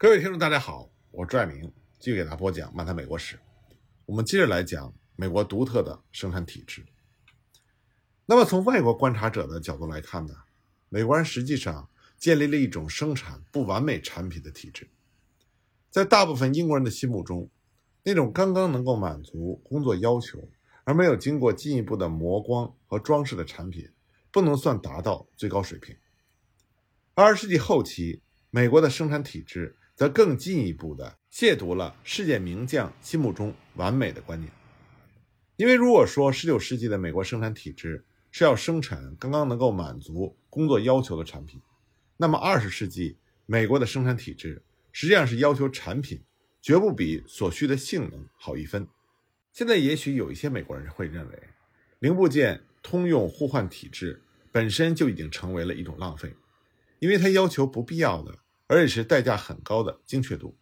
各位听众，大家好，我是拽明，继续给大家播讲《漫谈美国史》。我们接着来讲美国独特的生产体制。那么，从外国观察者的角度来看呢，美国人实际上建立了一种生产不完美产品的体制。在大部分英国人的心目中，那种刚刚能够满足工作要求而没有经过进一步的磨光和装饰的产品，不能算达到最高水平。二十世纪后期，美国的生产体制。则更进一步地亵渎了世界名将心目中完美的观念，因为如果说19世纪的美国生产体制是要生产刚刚能够满足工作要求的产品，那么20世纪美国的生产体制实际上是要求产品绝不比所需的性能好一分。现在也许有一些美国人会认为，零部件通用互换体制本身就已经成为了一种浪费，因为它要求不必要的。而且是代价很高的精确度。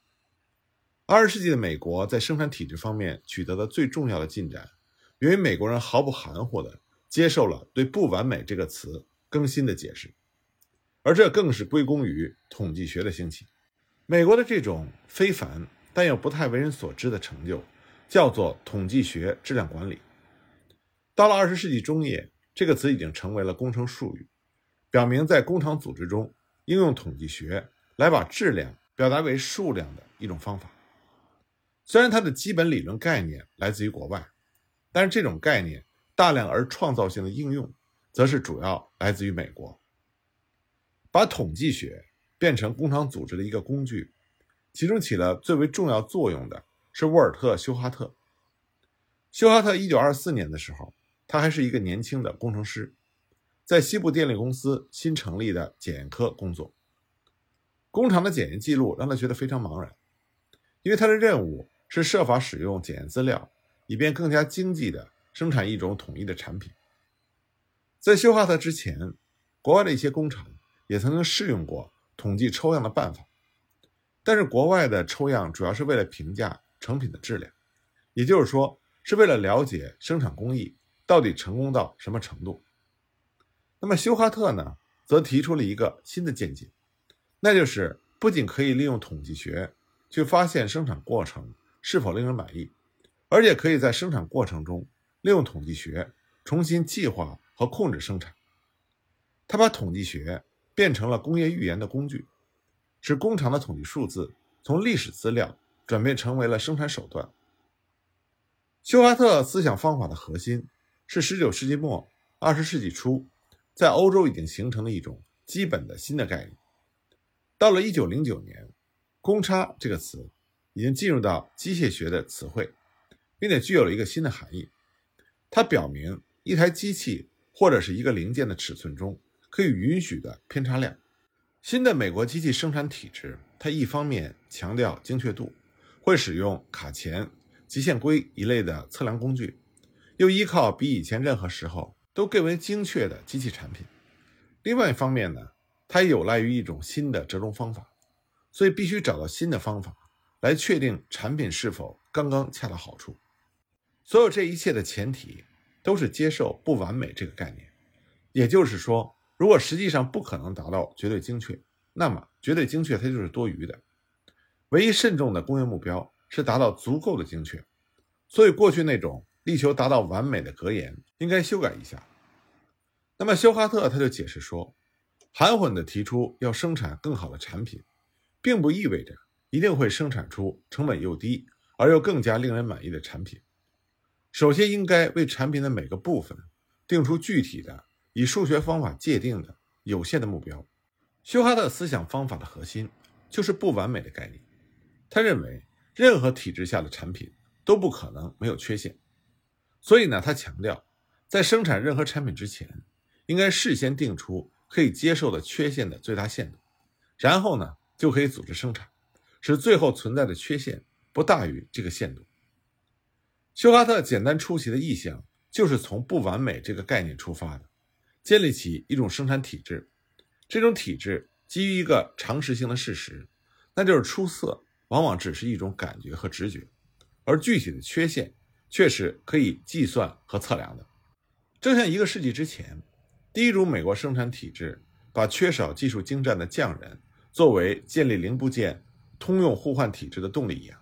二十世纪的美国在生产体制方面取得的最重要的进展，源于美国人毫不含糊地接受了对“不完美”这个词更新的解释，而这更是归功于统计学的兴起。美国的这种非凡但又不太为人所知的成就，叫做统计学质量管理。到了二十世纪中叶，这个词已经成为了工程术语，表明在工厂组织中应用统计学。来把质量表达为数量的一种方法，虽然它的基本理论概念来自于国外，但是这种概念大量而创造性的应用，则是主要来自于美国。把统计学变成工厂组织的一个工具，其中起了最为重要作用的是沃尔特·休哈特。休哈特一九二四年的时候，他还是一个年轻的工程师，在西部电力公司新成立的检验科工作。工厂的检验记录让他觉得非常茫然，因为他的任务是设法使用检验资料，以便更加经济地生产一种统一的产品。在休哈特之前，国外的一些工厂也曾经试用过统计抽样的办法，但是国外的抽样主要是为了评价成品的质量，也就是说是为了了解生产工艺到底成功到什么程度。那么休哈特呢，则提出了一个新的见解。那就是不仅可以利用统计学去发现生产过程是否令人满意，而且可以在生产过程中利用统计学重新计划和控制生产。他把统计学变成了工业预言的工具，使工厂的统计数字从历史资料转变成为了生产手段。休哈特思想方法的核心是19世纪末20世纪初在欧洲已经形成了一种基本的新的概念。到了一九零九年，“公差”这个词已经进入到机械学的词汇，并且具有了一个新的含义。它表明一台机器或者是一个零件的尺寸中可以允许的偏差量。新的美国机器生产体制，它一方面强调精确度，会使用卡钳、极限规一类的测量工具，又依靠比以前任何时候都更为精确的机器产品。另外一方面呢？它也有赖于一种新的折中方法，所以必须找到新的方法来确定产品是否刚刚恰到好处。所有这一切的前提都是接受不完美这个概念，也就是说，如果实际上不可能达到绝对精确，那么绝对精确它就是多余的。唯一慎重的工业目标是达到足够的精确，所以过去那种力求达到完美的格言应该修改一下。那么休哈特他就解释说。含混地提出要生产更好的产品，并不意味着一定会生产出成本又低而又更加令人满意的产品。首先，应该为产品的每个部分定出具体的、以数学方法界定的有限的目标。休哈特思想方法的核心就是不完美的概念。他认为，任何体制下的产品都不可能没有缺陷。所以呢，他强调，在生产任何产品之前，应该事先定出。可以接受的缺陷的最大限度，然后呢，就可以组织生产，使最后存在的缺陷不大于这个限度。休哈特简单出奇的意向就是从不完美这个概念出发的，建立起一种生产体制。这种体制基于一个常识性的事实，那就是出色往往只是一种感觉和直觉，而具体的缺陷却是可以计算和测量的。正像一个世纪之前。第一种美国生产体制把缺少技术精湛的匠人作为建立零部件通用互换体制的动力一样，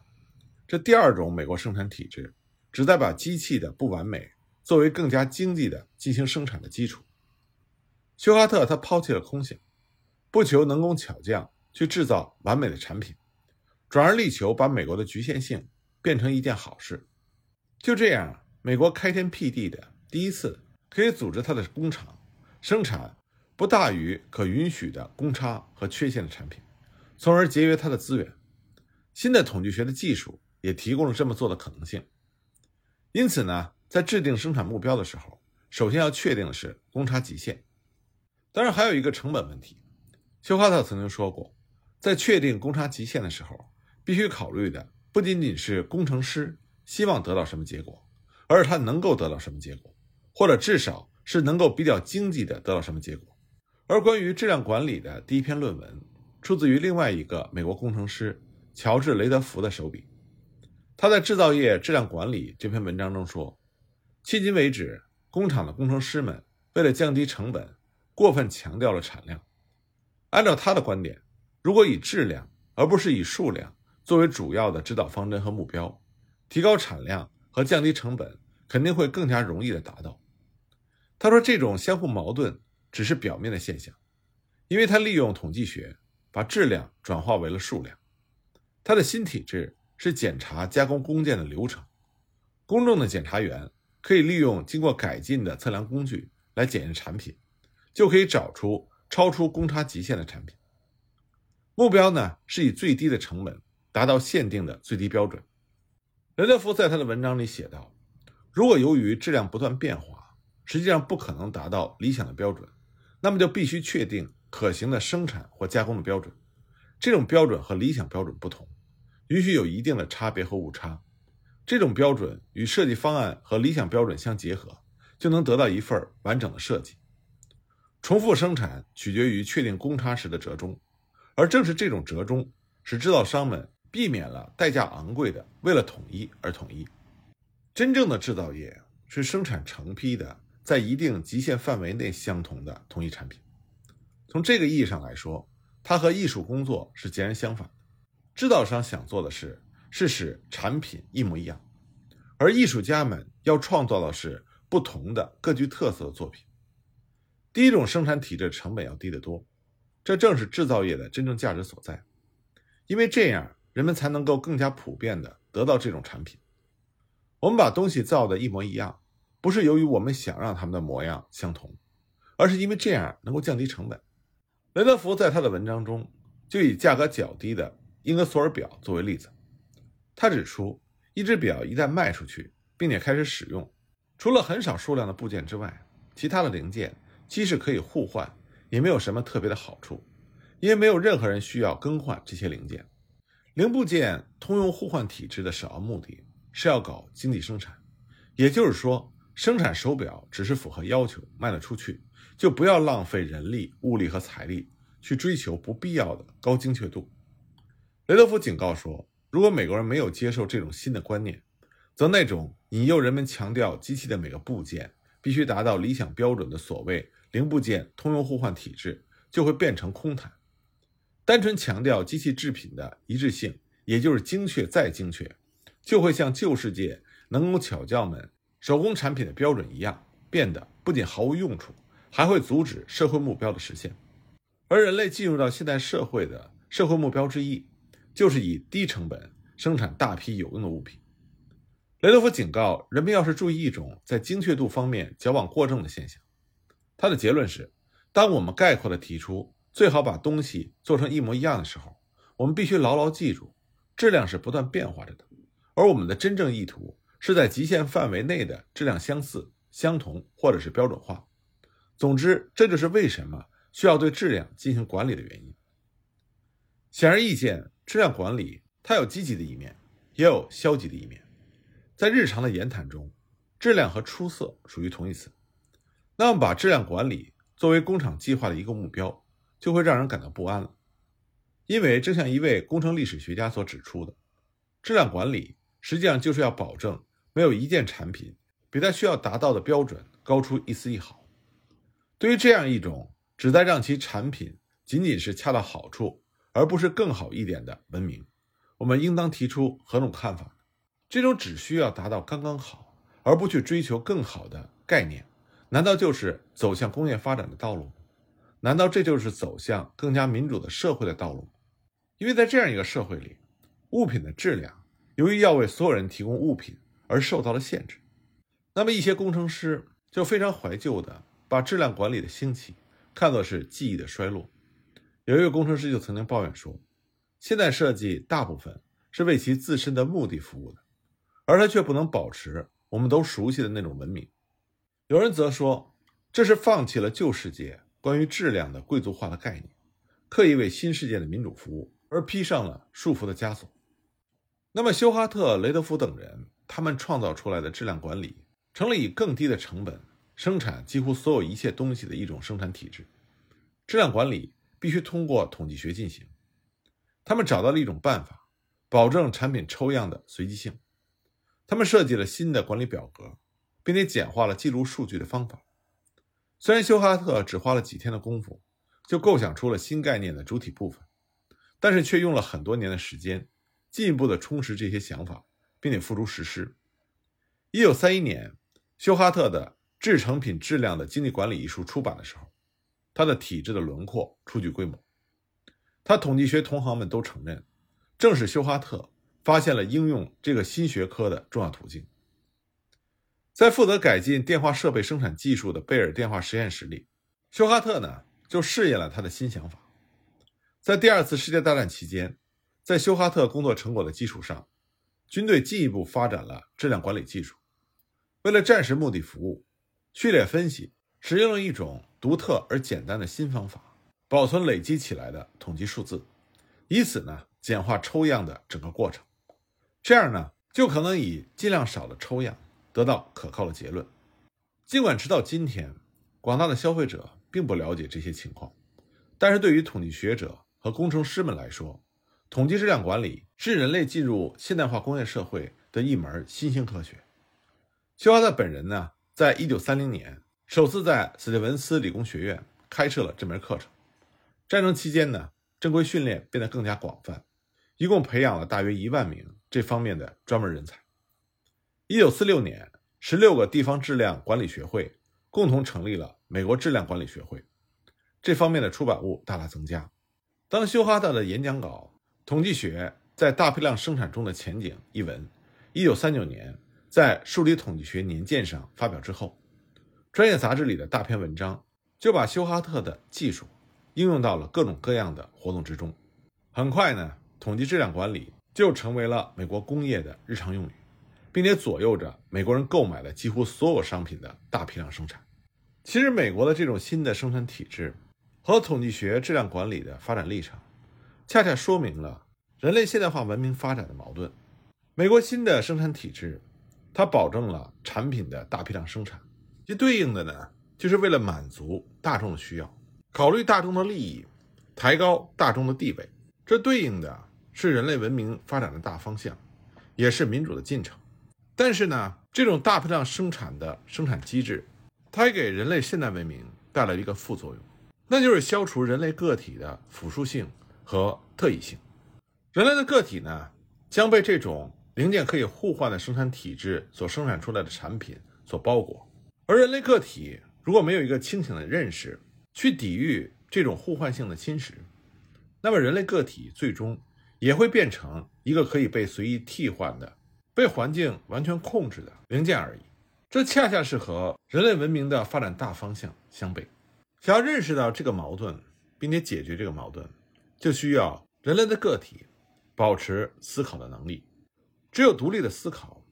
这第二种美国生产体制旨在把机器的不完美作为更加经济的进行生产的基础。休哈特他抛弃了空想，不求能工巧匠去制造完美的产品，转而力求把美国的局限性变成一件好事。就这样，美国开天辟地的第一次可以组织它的工厂生产不大于可允许的公差和缺陷的产品，从而节约它的资源。新的统计学的技术也提供了这么做的可能性。因此呢，在制定生产目标的时候，首先要确定的是公差极限。当然，还有一个成本问题。休哈特曾经说过，在确定公差极限的时候，必须考虑的不仅仅是工程师希望得到什么结果，而是他能够得到什么结果，或者至少是能够比较经济的得到什么结果。而关于质量管理的第一篇论文，出自于另外一个美国工程师乔治·雷德福的手笔。他在《制造业质量管理》这篇文章中说，迄今为止，工厂的工程师们为了降低成本。过分强调了产量。按照他的观点，如果以质量而不是以数量作为主要的指导方针和目标，提高产量和降低成本肯定会更加容易的达到。他说，这种相互矛盾只是表面的现象，因为他利用统计学把质量转化为了数量。他的新体制是检查加工工件的流程，公众的检查员可以利用经过改进的测量工具来检验产品。就可以找出超出公差极限的产品。目标呢是以最低的成本达到限定的最低标准。雷德福在他的文章里写道：“如果由于质量不断变化，实际上不可能达到理想的标准，那么就必须确定可行的生产或加工的标准。这种标准和理想标准不同，允许有一定的差别和误差。这种标准与设计方案和理想标准相结合，就能得到一份完整的设计。”重复生产取决于确定公差时的折中，而正是这种折中，使制造商们避免了代价昂贵的为了统一而统一。真正的制造业是生产成批的，在一定极限范围内相同的同一产品。从这个意义上来说，它和艺术工作是截然相反的。制造商想做的是是使产品一模一样，而艺术家们要创造的是不同的、各具特色的作品。第一种生产体制成本要低得多，这正是制造业的真正价值所在，因为这样人们才能够更加普遍的得到这种产品。我们把东西造的一模一样，不是由于我们想让它们的模样相同，而是因为这样能够降低成本。雷德福在他的文章中就以价格较低的英格索尔表作为例子，他指出，一只表一旦卖出去并且开始使用，除了很少数量的部件之外，其他的零件。即使可以互换，也没有什么特别的好处，因为没有任何人需要更换这些零件。零部件通用互换体制的首要目的是要搞经济生产，也就是说，生产手表只是符合要求卖得出去，就不要浪费人力、物力和财力去追求不必要的高精确度。雷德福警告说，如果美国人没有接受这种新的观念，则那种引诱人们强调机器的每个部件。必须达到理想标准的所谓零部件通用互换体制，就会变成空谈。单纯强调机器制品的一致性，也就是精确再精确，就会像旧世界能工巧匠们手工产品的标准一样，变得不仅毫无用处，还会阻止社会目标的实现。而人类进入到现代社会的社会目标之一，就是以低成本生产大批有用的物品。雷德福警告人们，要是注意一种在精确度方面矫枉过正的现象。他的结论是：当我们概括地提出最好把东西做成一模一样的时候，我们必须牢牢记住，质量是不断变化着的，而我们的真正意图是在极限范围内的质量相似、相同或者是标准化。总之，这就是为什么需要对质量进行管理的原因。显而易见，质量管理它有积极的一面，也有消极的一面。在日常的言谈中，质量和出色属于同义词。那么，把质量管理作为工厂计划的一个目标，就会让人感到不安了。因为，正像一位工程历史学家所指出的，质量管理实际上就是要保证没有一件产品比它需要达到的标准高出一丝一毫。对于这样一种旨在让其产品仅仅是恰到好处，而不是更好一点的文明，我们应当提出何种看法？这种只需要达到刚刚好，而不去追求更好的概念，难道就是走向工业发展的道路？难道这就是走向更加民主的社会的道路？因为在这样一个社会里，物品的质量由于要为所有人提供物品而受到了限制。那么一些工程师就非常怀旧的把质量管理的兴起看作是技艺的衰落。有一位工程师就曾经抱怨说：“现代设计大部分是为其自身的目的服务的，而他却不能保持我们都熟悉的那种文明。”有人则说：“这是放弃了旧世界。”关于质量的贵族化的概念，刻意为新世界的民主服务而披上了束缚的枷锁。那么，休哈特、雷德福等人他们创造出来的质量管理，成了以更低的成本生产几乎所有一切东西的一种生产体制。质量管理必须通过统计学进行。他们找到了一种办法，保证产品抽样的随机性。他们设计了新的管理表格，并且简化了记录数据的方法。虽然休哈特只花了几天的功夫，就构想出了新概念的主体部分，但是却用了很多年的时间，进一步的充实这些想法，并且付诸实施。一九三一年，休哈特的《制成品质量的经济管理》一书出版的时候，他的体制的轮廓初具规模。他统计学同行们都承认，正是休哈特发现了应用这个新学科的重要途径。在负责改进电话设备生产技术的贝尔电话实验室里，休哈特呢就试验了他的新想法。在第二次世界大战期间，在休哈特工作成果的基础上，军队进一步发展了质量管理技术。为了战时目的服务，序列分析使用了一种独特而简单的新方法，保存累积起来的统计数字，以此呢简化抽样的整个过程。这样呢就可能以尽量少的抽样。得到可靠的结论。尽管直到今天，广大的消费者并不了解这些情况，但是对于统计学者和工程师们来说，统计质量管理是人类进入现代化工业社会的一门新兴科学。休哈特本人呢，在一九三零年首次在斯蒂文斯理工学院开设了这门课程。战争期间呢，正规训练变得更加广泛，一共培养了大约一万名这方面的专门人才。一九四六年，十六个地方质量管理学会共同成立了美国质量管理学会，这方面的出版物大大增加。当休哈特的演讲稿《统计学在大批量生产中的前景》一文，一九三九年在《数理统计学年鉴》上发表之后，专业杂志里的大篇文章就把休哈特的技术应用到了各种各样的活动之中。很快呢，统计质量管理就成为了美国工业的日常用语。并且左右着美国人购买的几乎所有商品的大批量生产。其实，美国的这种新的生产体制和统计学质量管理的发展历程，恰恰说明了人类现代化文明发展的矛盾。美国新的生产体制，它保证了产品的大批量生产，其对应的呢，就是为了满足大众的需要，考虑大众的利益，抬高大众的地位。这对应的是人类文明发展的大方向，也是民主的进程。但是呢，这种大批量生产的生产机制，它也给人类现代文明带来一个副作用，那就是消除人类个体的辅助性和特异性。人类的个体呢，将被这种零件可以互换的生产体制所生产出来的产品所包裹，而人类个体如果没有一个清醒的认识去抵御这种互换性的侵蚀，那么人类个体最终也会变成一个可以被随意替换的。被环境完全控制的零件而已，这恰恰是和人类文明的发展大方向相悖。想要认识到这个矛盾，并且解决这个矛盾，就需要人类的个体保持思考的能力。只有独立的思考，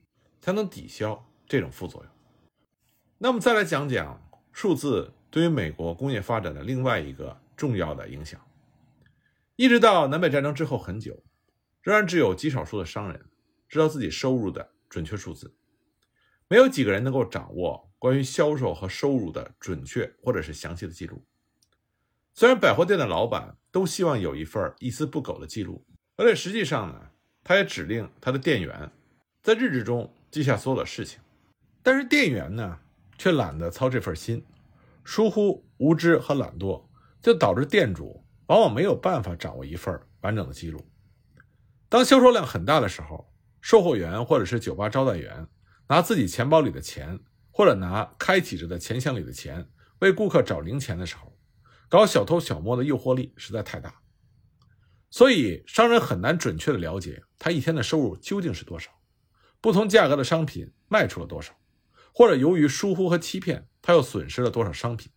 才能抵消这种副作用。那么，再来讲讲数字对于美国工业发展的另外一个重要的影响。一直到南北战争之后很久，仍然只有极少数的商人。知道自己收入的准确数字，没有几个人能够掌握关于销售和收入的准确或者是详细的记录。虽然百货店的老板都希望有一份一丝不苟的记录，而且实际上呢，他也指令他的店员在日志中记下所有的事情，但是店员呢却懒得操这份心，疏忽、无知和懒惰，就导致店主往往没有办法掌握一份完整的记录。当销售量很大的时候，售货员或者是酒吧招待员拿自己钱包里的钱，或者拿开启着的钱箱里的钱为顾客找零钱的时候，搞小偷小摸的诱惑力实在太大，所以商人很难准确的了解他一天的收入究竟是多少，不同价格的商品卖出了多少，或者由于疏忽和欺骗，他又损失了多少商品。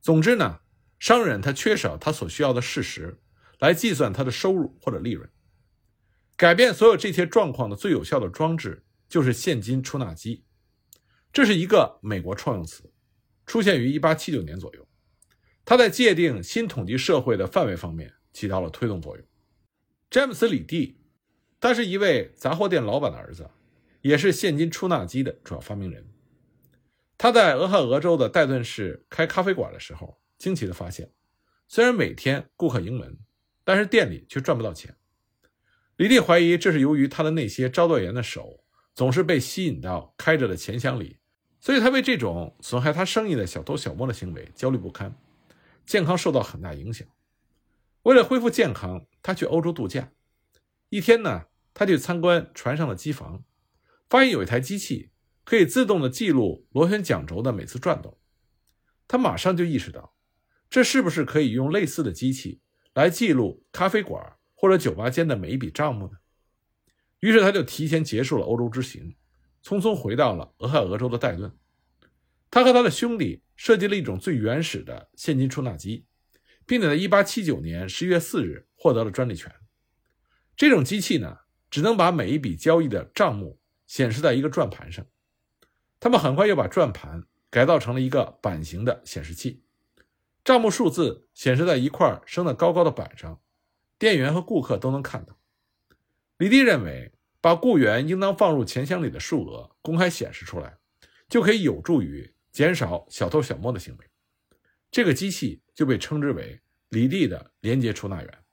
总之呢，商人他缺少他所需要的事实来计算他的收入或者利润。改变所有这些状况的最有效的装置就是现金出纳机，这是一个美国创用词，出现于1879年左右。他在界定新统计社会的范围方面起到了推动作用。詹姆斯·李蒂，他是一位杂货店老板的儿子，也是现金出纳机的主要发明人。他在俄亥俄州的戴顿市开咖啡馆的时候，惊奇地发现，虽然每天顾客盈门，但是店里却赚不到钱。李蒂怀疑这是由于他的那些招待员的手总是被吸引到开着的钱箱里，所以他为这种损害他生意的小偷小摸的行为焦虑不堪，健康受到很大影响。为了恢复健康，他去欧洲度假。一天呢，他去参观船上的机房，发现有一台机器。可以自动的记录螺旋桨轴的每次转动，他马上就意识到，这是不是可以用类似的机器来记录咖啡馆或者酒吧间的每一笔账目呢？于是他就提前结束了欧洲之行，匆匆回到了俄亥俄州的戴顿。他和他的兄弟设计了一种最原始的现金出纳机，并且在1879年11月4日获得了专利权。这种机器呢，只能把每一笔交易的账目显示在一个转盘上。他们很快又把转盘改造成了一个板型的显示器，账目数字显示在一块升得高高的板上，店员和顾客都能看到。李迪认为，把雇员应当放入钱箱里的数额公开显示出来，就可以有助于减少小偷小摸的行为。这个机器就被称之为李蒂的连接出纳员。